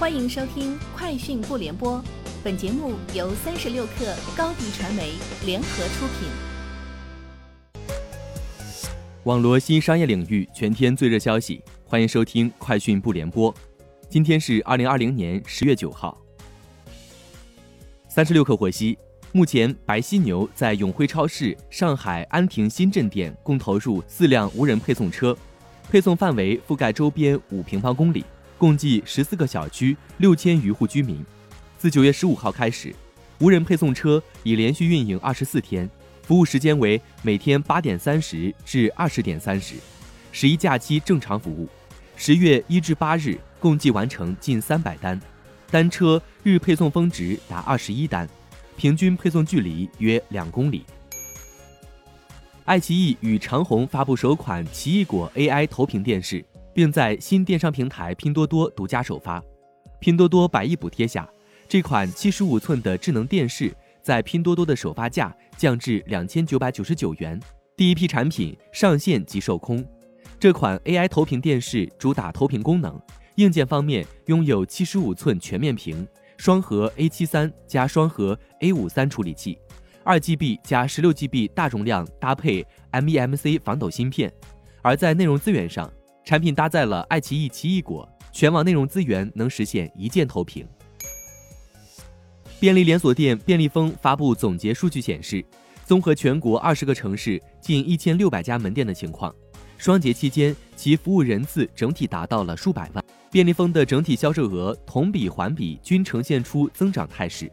欢迎收听《快讯不联播》，本节目由三十六克高低传媒联合出品。网罗新商业领域全天最热消息，欢迎收听《快讯不联播》。今天是二零二零年十月九号。三十六克获悉，目前白犀牛在永辉超市上海安亭新镇店共投入四辆无人配送车，配送范围覆盖周边五平方公里。共计十四个小区，六千余户居民。自九月十五号开始，无人配送车已连续运营二十四天，服务时间为每天八点三十至二十点三十，十一假期正常服务。十月一至八日共计完成近三百单，单车日配送峰值达二十一单，平均配送距离约两公里。爱奇艺与长虹发布首款奇异果 AI 投屏电视。并在新电商平台拼多多独家首发。拼多多百亿补贴下，这款七十五寸的智能电视在拼多多的首发价降至两千九百九十九元，第一批产品上线即售空。这款 AI 投屏电视主打投屏功能，硬件方面拥有七十五寸全面屏、双核 A 七三加双核 A 五三处理器、二 GB 加十六 GB 大容量，搭配 MEMC 防抖芯片。而在内容资源上，产品搭载了爱奇艺奇异果，全网内容资源能实现一键投屏。便利连锁店便利蜂发布总结数据显示，综合全国二十个城市近一千六百家门店的情况，双节期间其服务人次整体达到了数百万。便利蜂的整体销售额同比环比均呈现出增长态势，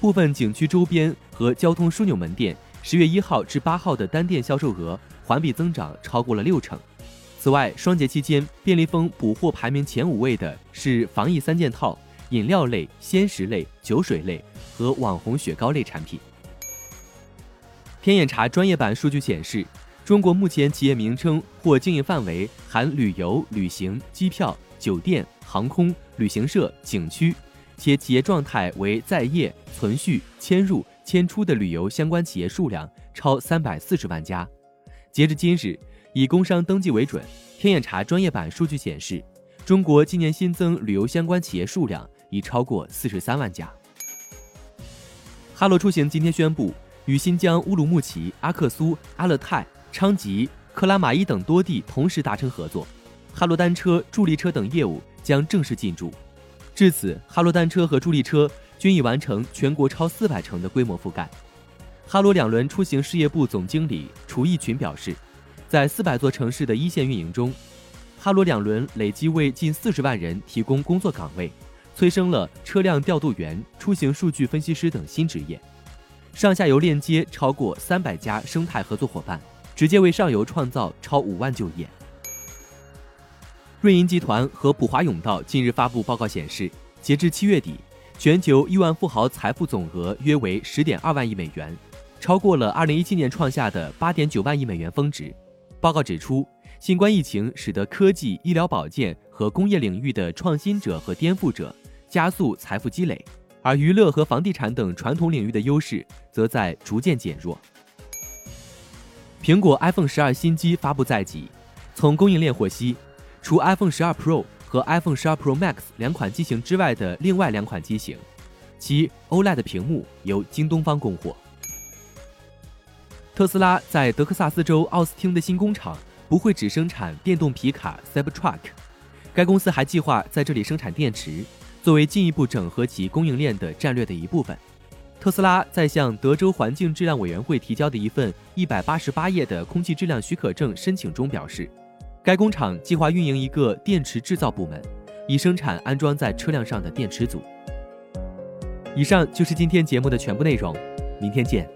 部分景区周边和交通枢纽门店十月一号至八号的单店销售额环比增长超过了六成。此外，双节期间，便利蜂补货排名前五位的是防疫三件套、饮料类、鲜食类、酒水类和网红雪糕类产品。天眼查专业版数据显示，中国目前企业名称或经营范围含旅游、旅行、机票、酒店、航空、旅行社、景区，且企业状态为在业、存续、迁入、迁出的旅游相关企业数量超三百四十万家。截至今日。以工商登记为准，天眼查专业版数据显示，中国今年新增旅游相关企业数量已超过四十三万家。哈罗出行今天宣布，与新疆乌鲁木齐、阿克苏、阿勒泰、昌吉、克拉玛依等多地同时达成合作，哈罗单车、助力车等业务将正式进驻。至此，哈罗单车和助力车均已完成全国超四百城的规模覆盖。哈罗两轮出行事业部总经理楚义群表示。在四百座城市的一线运营中，哈罗两轮累计为近四十万人提供工作岗位，催生了车辆调度员、出行数据分析师等新职业。上下游链接超过三百家生态合作伙伴，直接为上游创造超五万就业。瑞银集团和普华永道近日发布报告显示，截至七月底，全球亿万富豪财富总额约为十点二万亿美元，超过了二零一七年创下的八点九万亿美元峰值。报告指出，新冠疫情使得科技、医疗保健和工业领域的创新者和颠覆者加速财富积累，而娱乐和房地产等传统领域的优势则在逐渐减弱。苹果 iPhone 十二新机发布在即，从供应链获悉，除 iPhone 十二 Pro 和 iPhone 十二 Pro Max 两款机型之外的另外两款机型，其 OLED 屏幕由京东方供货。特斯拉在德克萨斯州奥斯汀的新工厂不会只生产电动皮卡 Cybertruck，该公司还计划在这里生产电池，作为进一步整合其供应链的战略的一部分。特斯拉在向德州环境质量委员会提交的一份一百八十八页的空气质量许可证申请中表示，该工厂计划运营一个电池制造部门，以生产安装在车辆上的电池组。以上就是今天节目的全部内容，明天见。